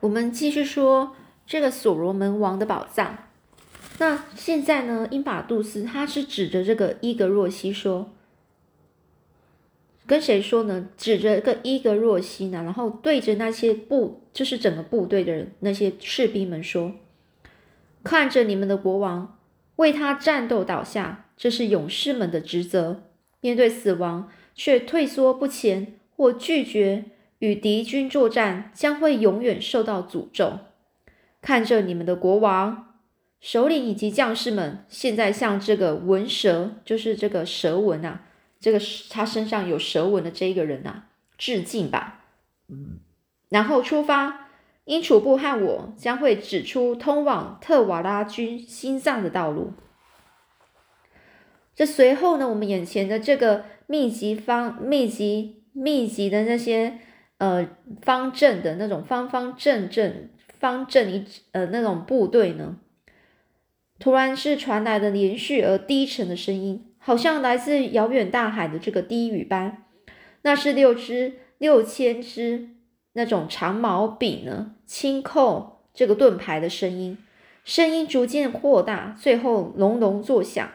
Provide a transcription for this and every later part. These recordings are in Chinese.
我们继续说这个所罗门王的宝藏。那现在呢，英法杜斯他是指着这个伊格若西说，跟谁说呢？指着个伊格若西呢，然后对着那些部，就是整个部队的人，那些士兵们说：“看着你们的国王为他战斗倒下，这是勇士们的职责。面对死亡却退缩不前或拒绝。”与敌军作战将会永远受到诅咒。看着你们的国王、首领以及将士们，现在向这个纹蛇，就是这个蛇纹啊，这个他身上有蛇纹的这一个人啊，致敬吧。嗯，然后出发，因楚布和我将会指出通往特瓦拉军心脏的道路。这随后呢，我们眼前的这个密集方、密集、密集的那些。呃，方阵的那种方方正正、方阵一呃那种部队呢，突然是传来的连续而低沉的声音，好像来自遥远大海的这个低语般。那是六只、六千只那种长矛柄呢轻扣这个盾牌的声音，声音逐渐扩大，最后隆隆作响。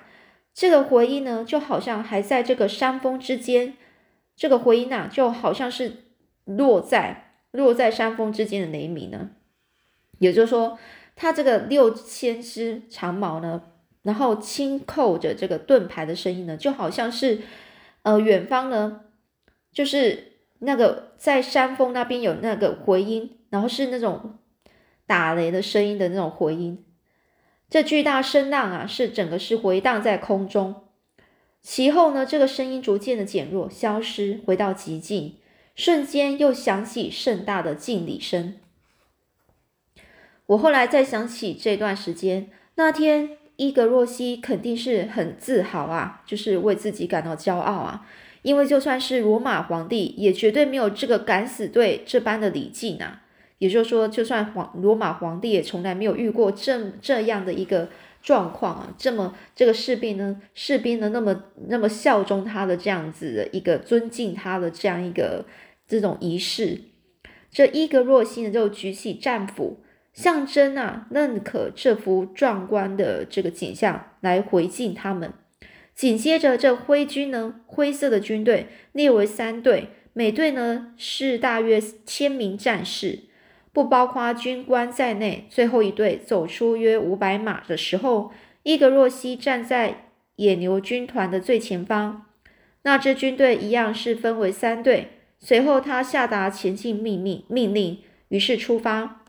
这个回音呢，就好像还在这个山峰之间。这个回音啊，就好像是。落在落在山峰之间的雷鸣呢，也就是说，他这个六千只长矛呢，然后轻扣着这个盾牌的声音呢，就好像是呃远方呢，就是那个在山峰那边有那个回音，然后是那种打雷的声音的那种回音。这巨大声浪啊，是整个是回荡在空中，其后呢，这个声音逐渐的减弱、消失，回到极静。瞬间又响起盛大的敬礼声。我后来再想起这段时间，那天伊格若西肯定是很自豪啊，就是为自己感到骄傲啊。因为就算是罗马皇帝，也绝对没有这个敢死队这般的礼敬啊。也就是说，就算皇罗马皇帝也从来没有遇过这这样的一个状况啊。这么这个士兵呢，士兵呢那么那么效忠他的这样子的一个尊敬他的这样一个。这种仪式，这伊格若西呢就举起战斧，象征啊认可这幅壮观的这个景象，来回敬他们。紧接着，这灰军呢，灰色的军队列为三队，每队呢是大约千名战士，不包括军官在内。最后一队走出约五百码的时候，伊格若西站在野牛军团的最前方。那支军队一样是分为三队。随后，他下达前进命令，命令于是出发。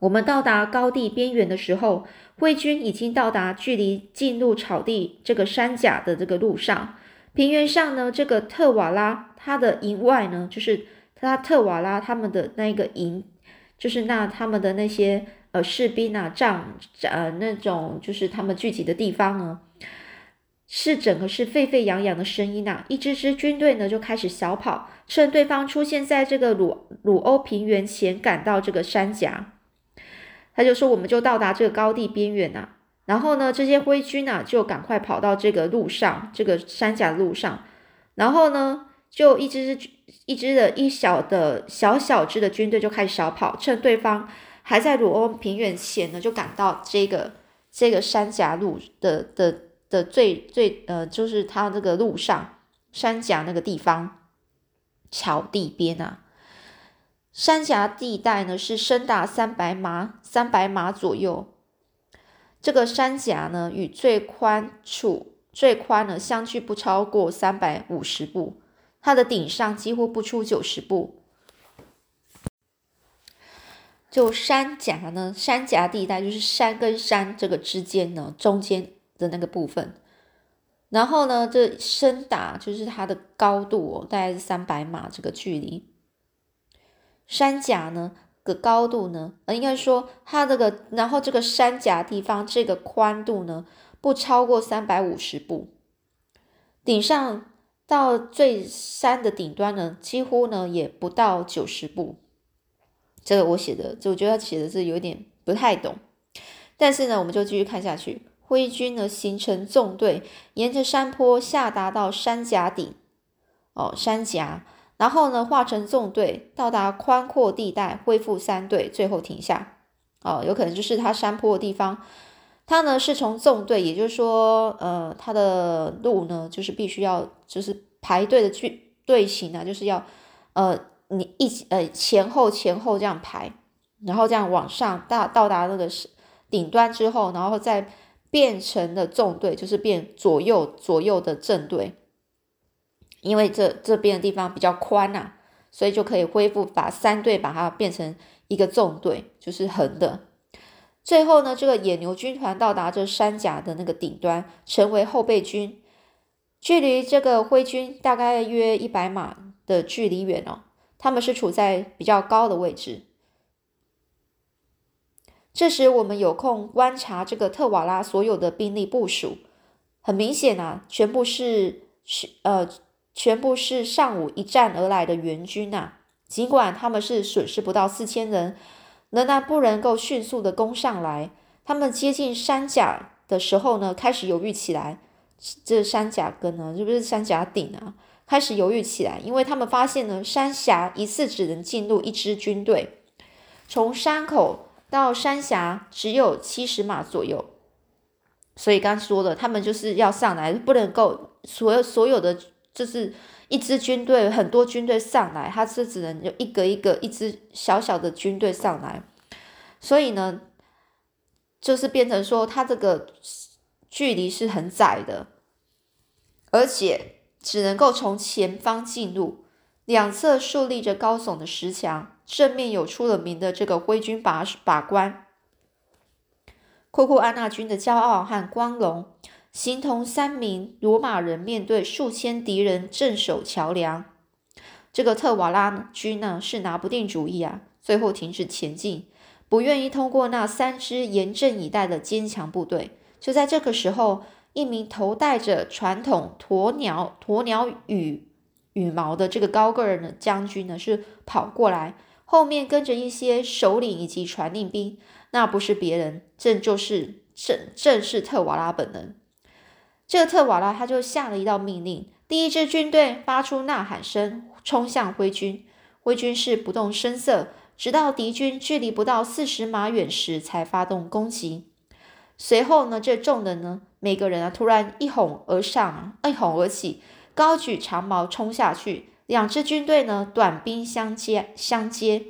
我们到达高地边缘的时候，灰军已经到达距离进入草地这个山甲的这个路上。平原上呢，这个特瓦拉他的营外呢，就是他特瓦拉他们的那个营，就是那他们的那些呃士兵啊，仗呃那种就是他们聚集的地方呢。是整个是沸沸扬扬的声音呐！一支支军队呢就开始小跑，趁对方出现在这个鲁鲁欧平原前赶到这个山夹。他就说：“我们就到达这个高地边缘呐。”然后呢，这些灰军呐就赶快跑到这个路上，这个山甲路上。然后呢，就一支一支的一小的小小支的军队就开始小跑，趁对方还在鲁欧平原前呢，就赶到这个这个山夹路的的。的最最呃，就是他这个路上山峡那个地方，桥地边啊，山峡地带呢是深达三百码，三百码左右。这个山峡呢与最宽处最宽呢相距不超过三百五十步，它的顶上几乎不出九十步。就山夹呢，山峡地带就是山跟山这个之间呢，中间。的那个部分，然后呢，这深达就是它的高度哦，大概是三百码这个距离。山甲呢的高度呢，呃，应该说它这个，然后这个山甲地方这个宽度呢，不超过三百五十步。顶上到最山的顶端呢，几乎呢也不到九十步。这个我写的，就我觉得写的是有点不太懂，但是呢，我们就继续看下去。灰军呢，形成纵队，沿着山坡下达到山夹顶。哦，山夹。然后呢化成纵队，到达宽阔地带，恢复三队，最后停下。哦，有可能就是他山坡的地方，他呢是从纵队，也就是说，呃，他的路呢就是必须要就是排队的队队形啊，就是要呃你一呃前后前后这样排，然后这样往上到到达那个顶端之后，然后再变成了纵队，就是变左右左右的正队，因为这这边的地方比较宽呐，所以就可以恢复把三队把它变成。一个纵队就是横的，最后呢，这个野牛军团到达这山甲的那个顶端，成为后备军，距离这个灰军大概约一百码的距离远哦。他们是处在比较高的位置。这时我们有空观察这个特瓦拉所有的兵力部署，很明显啊，全部是是呃，全部是上午一战而来的援军呐。尽管他们是损失不到四千人，仍然不能够迅速的攻上来。他们接近山甲的时候呢，开始犹豫起来。这山甲根呢，是不是山甲顶啊？开始犹豫起来，因为他们发现呢，山峡一次只能进入一支军队，从山口到山峡只有七十码左右。所以刚说了，他们就是要上来，不能够所有所有的就是。一支军队，很多军队上来，他是只能有一个一个一支小小的军队上来，所以呢，就是变成说，他这个距离是很窄的，而且只能够从前方进入，两侧竖立着高耸的石墙，正面有出了名的这个灰军把把关，库库安纳军的骄傲和光荣。形同三名罗马人面对数千敌人镇守桥梁，这个特瓦拉军呢是拿不定主意啊，最后停止前进，不愿意通过那三支严阵以待的坚强部队。就在这个时候，一名头戴着传统鸵鸟鸵鸟羽羽毛的这个高个儿的将军呢是跑过来，后面跟着一些首领以及传令兵，那不是别人，正就是正正是特瓦拉本人。这特瓦拉他就下了一道命令，第一支军队发出呐喊声，冲向灰军。灰军是不动声色，直到敌军距离不到四十码远时才发动攻击。随后呢，这众人呢，每个人啊，突然一哄而上，一哄而起，高举长矛冲下去。两支军队呢，短兵相接，相接，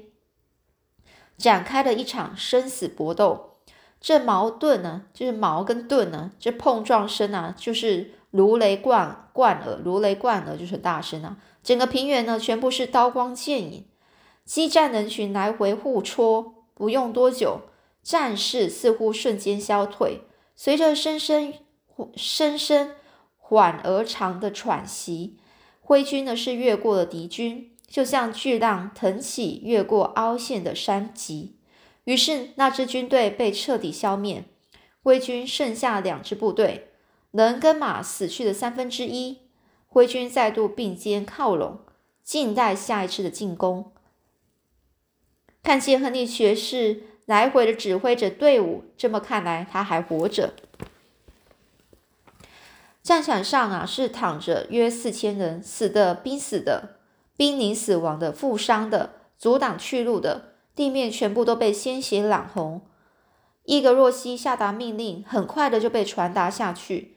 展开了一场生死搏斗。这矛盾呢，就是矛跟盾呢，这碰撞声啊，就是如雷贯贯耳，如雷贯耳就是大声啊。整个平原呢，全部是刀光剑影，激战人群来回互戳。不用多久，战事似乎瞬间消退。随着声声声声缓而长的喘息，灰军呢是越过了敌军，就像巨浪腾起越过凹陷的山脊。于是，那支军队被彻底消灭，灰军剩下两支部队，人跟马死去的三分之一。灰军再度并肩靠拢，静待下一次的进攻。看见亨利爵士来回的指挥着队伍，这么看来，他还活着。战场上啊，是躺着约四千人，死的、濒死的、濒临死亡的、负伤的、阻挡去路的。地面全部都被鲜血染红。伊格若西下达命令，很快的就被传达下去。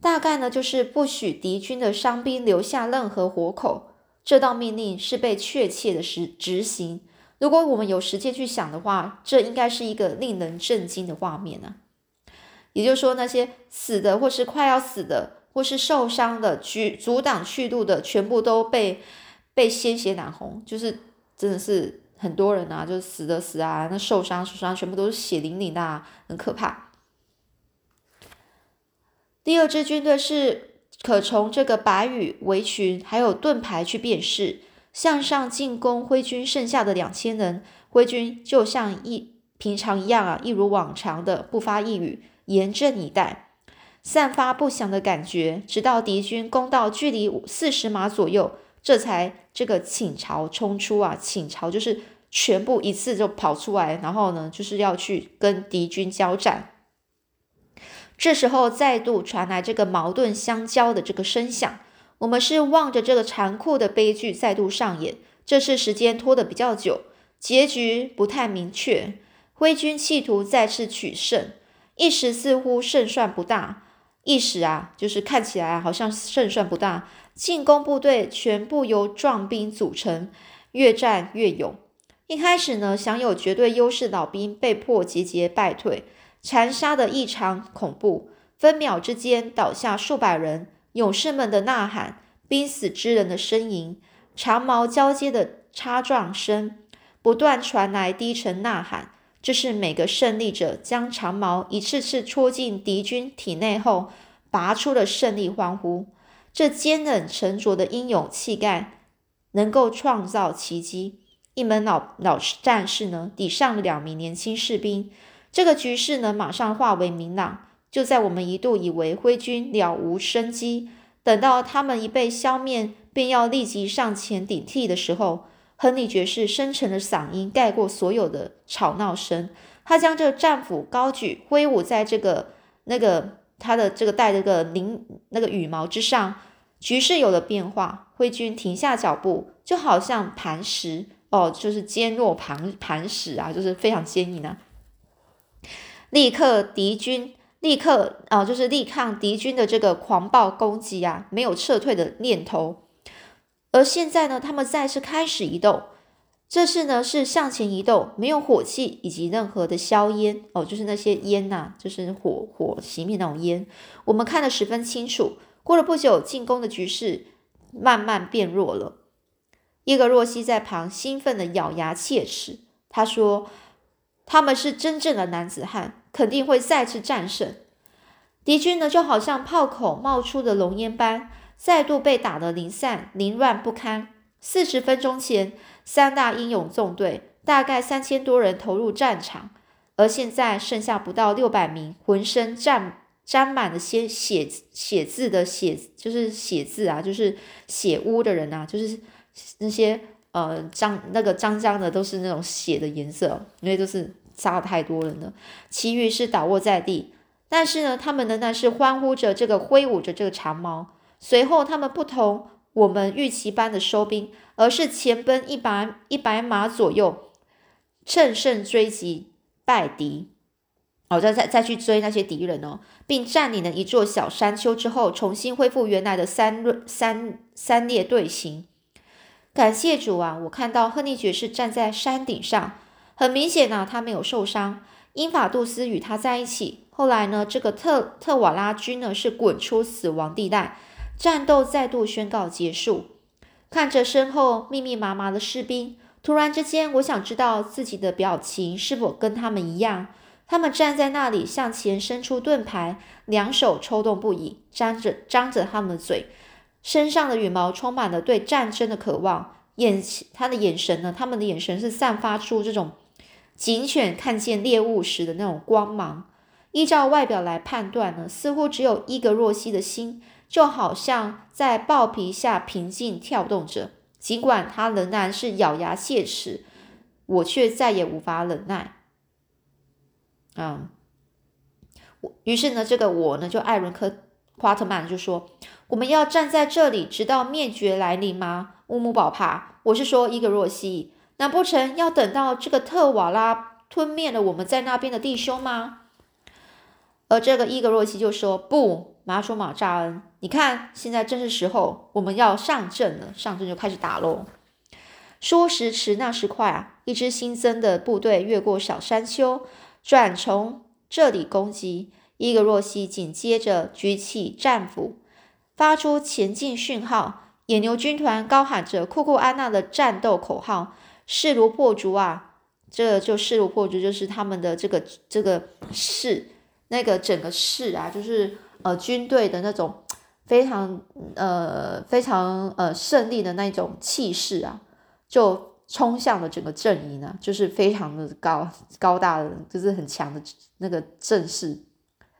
大概呢，就是不许敌军的伤兵留下任何活口。这道命令是被确切的实执行。如果我们有时间去想的话，这应该是一个令人震惊的画面呢。也就是说，那些死的，或是快要死的，或是受伤的，阻阻挡去路的，全部都被被鲜血染红，就是真的是。很多人啊，就是死的死啊，那受伤受伤全部都是血淋淋的，啊，很可怕。第二支军队是可从这个白羽围裙还有盾牌去辨识，向上进攻灰军剩下的两千人，灰军就像一平常一样啊，一如往常的不发一语，严阵以待，散发不祥的感觉，直到敌军攻到距离四十码左右。这才这个倾巢冲出啊！倾巢就是全部一次就跑出来，然后呢，就是要去跟敌军交战。这时候再度传来这个矛盾相交的这个声响，我们是望着这个残酷的悲剧再度上演。这次时间拖得比较久，结局不太明确。挥军企图再次取胜，一时似乎胜算不大。一时啊，就是看起来好像胜算不大。进攻部队全部由壮兵组成，越战越勇。一开始呢，享有绝对优势老兵被迫节节败退，残杀的异常恐怖，分秒之间倒下数百人。勇士们的呐喊，濒死之人的呻吟，长矛交接的插撞声，不断传来低沉呐喊。这是每个胜利者将长矛一次次戳进敌军体内后拔出的胜利欢呼。这坚韧沉着的英勇气概，能够创造奇迹。一门老老战士呢，抵上了两名年轻士兵，这个局势呢，马上化为明朗。就在我们一度以为灰军了无生机，等到他们一被消灭，便要立即上前顶替的时候，亨利爵士深沉的嗓音盖过所有的吵闹声。他将这个战斧高举，挥舞在这个那个他的这个带这个翎那个羽毛之上，局势有了变化。灰军停下脚步，就好像磐石。哦，就是坚若磐磐石啊，就是非常坚硬啊！立刻敌军立刻啊，就是力抗敌军的这个狂暴攻击啊，没有撤退的念头。而现在呢，他们再次开始移动，这次呢是向前移动，没有火器以及任何的硝烟哦，就是那些烟呐，就是火火熄灭那种烟，我们看得十分清楚。过了不久，进攻的局势慢慢变弱了。伊格若西在旁兴奋地咬牙切齿。他说：“他们是真正的男子汉，肯定会再次战胜。敌军呢，就好像炮口冒出的浓烟般，再度被打得零散、凌乱不堪。四十分钟前，三大英勇纵队大概三千多人投入战场，而现在剩下不到六百名，浑身沾沾满了些血血字的血，就是血字啊，就是血污的人啊，就是。”那些呃脏那个脏脏的都是那种血的颜色，因为都是杀太多人了。其余是倒卧在地，但是呢，他们仍然是欢呼着，这个挥舞着这个长矛。随后，他们不同我们预期般的收兵，而是前奔一百一百码左右，乘胜追击败敌。哦，再再再去追那些敌人哦，并占领了一座小山丘之后，重新恢复原来的三三三列队形。感谢主啊！我看到亨利爵士站在山顶上，很明显呢，他没有受伤。英法杜斯与他在一起。后来呢，这个特特瓦拉军呢是滚出死亡地带，战斗再度宣告结束。看着身后密密麻麻的士兵，突然之间，我想知道自己的表情是否跟他们一样。他们站在那里，向前伸出盾牌，两手抽动不已，张着张着他们的嘴。身上的羽毛充满了对战争的渴望，眼他的眼神呢？他们的眼神是散发出这种警犬看见猎物时的那种光芒。依照外表来判断呢，似乎只有伊格若西的心，就好像在豹皮下平静跳动着。尽管他仍然是咬牙切齿，我却再也无法忍耐。嗯，于是呢，这个我呢，就艾伦科。华特曼就说：“我们要站在这里，直到灭绝来临吗？”乌姆宝帕，我是说伊格若西，难不成要等到这个特瓦拉吞灭了我们在那边的弟兄吗？而这个伊格若西就说：“不，马索马扎恩，你看，现在正是时候，我们要上阵了，上阵就开始打喽。”说时迟，那时快啊！一支新增的部队越过小山丘，转从这里攻击。伊格若西紧接着举起战斧，发出前进讯号。野牛军团高喊着库库安娜的战斗口号：“势如破竹啊！”这就势如破竹，就是他们的这个这个势，那个整个势啊，就是呃军队的那种非常呃非常呃胜利的那种气势啊，就冲向了整个阵营呢，就是非常的高高大的，就是很强的那个阵势。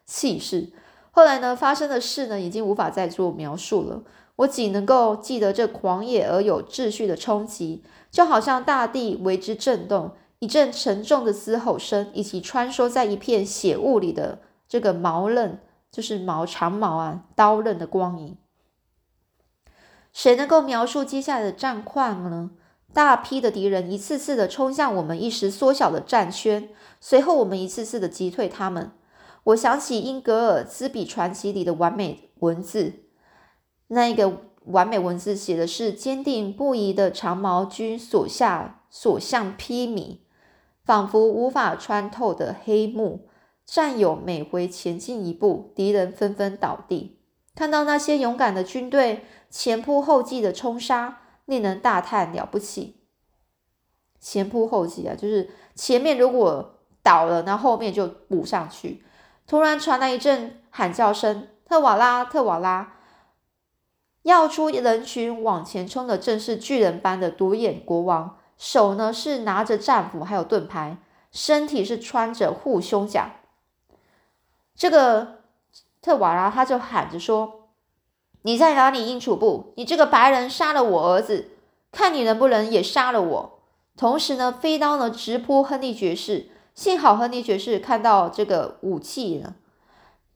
气势。后来呢，发生的事呢，已经无法再做描述了。我仅能够记得这狂野而有秩序的冲击，就好像大地为之震动，一阵沉重的嘶吼声，以及穿梭在一片血雾里的这个毛刃，就是毛长毛啊，刀刃的光影。谁能够描述接下来的战况呢？大批的敌人一次次的冲向我们一时缩小的战圈，随后我们一次次的击退他们。我想起英格尔兹比传奇里的完美文字，那一个完美文字写的是坚定不移的长矛军所下所向披靡，仿佛无法穿透的黑幕。战友每回前进一步，敌人纷纷倒地。看到那些勇敢的军队前仆后继的冲杀。令人大叹了不起，前仆后继啊，就是前面如果倒了，那后面就补上去。突然传来一阵喊叫声：“特瓦拉，特瓦拉！”要出人群往前冲的正是巨人般的独眼国王，手呢是拿着战斧还有盾牌，身体是穿着护胸甲。这个特瓦拉他就喊着说。你在哪里，英楚布？你这个白人杀了我儿子，看你能不能也杀了我。同时呢，飞刀呢直扑亨利爵士。幸好亨利爵士看到这个武器呢，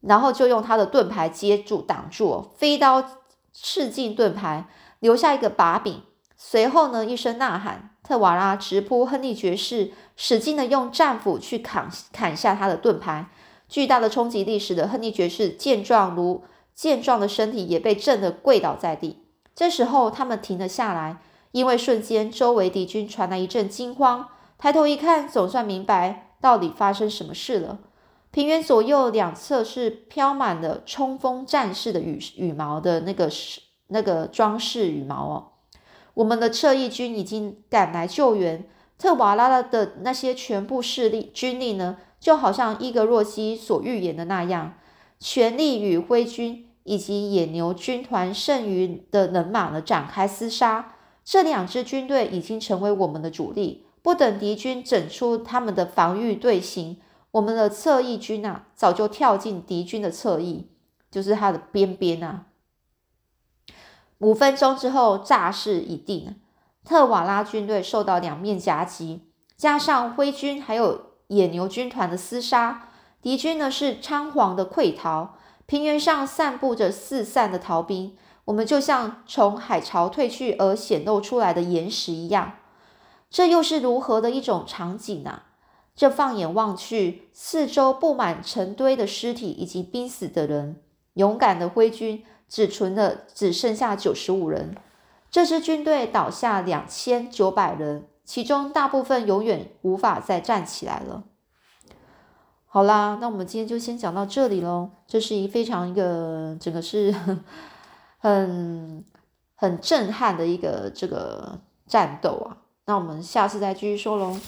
然后就用他的盾牌接住挡住，飞刀刺进盾牌，留下一个把柄。随后呢，一声呐喊，特瓦拉直扑亨利爵士，使劲的用战斧去砍砍下他的盾牌。巨大的冲击力使得亨利爵士健壮如。健壮的身体也被震得跪倒在地。这时候，他们停了下来，因为瞬间周围敌军传来一阵惊慌。抬头一看，总算明白到底发生什么事了。平原左右两侧是飘满了冲锋战士的羽羽毛的那个是那个装饰羽毛哦。我们的侧翼军已经赶来救援。特瓦拉的那些全部势力军力呢，就好像伊格若西所预言的那样，权力与灰军。以及野牛军团剩余的人马呢，展开厮杀。这两支军队已经成为我们的主力。不等敌军整出他们的防御队形，我们的侧翼军啊，早就跳进敌军的侧翼，就是他的边边啊。五分钟之后，诈势已定。特瓦拉军队受到两面夹击，加上灰军还有野牛军团的厮杀，敌军呢是仓皇的溃逃。平原上散布着四散的逃兵，我们就像从海潮退去而显露出来的岩石一样。这又是如何的一种场景呢？这放眼望去，四周布满成堆的尸体以及濒死的人。勇敢的灰军只存了，只剩下九十五人。这支军队倒下两千九百人，其中大部分永远无法再站起来了。好啦，那我们今天就先讲到这里喽。这是一非常一个整个是 很很震撼的一个这个战斗啊。那我们下次再继续说喽。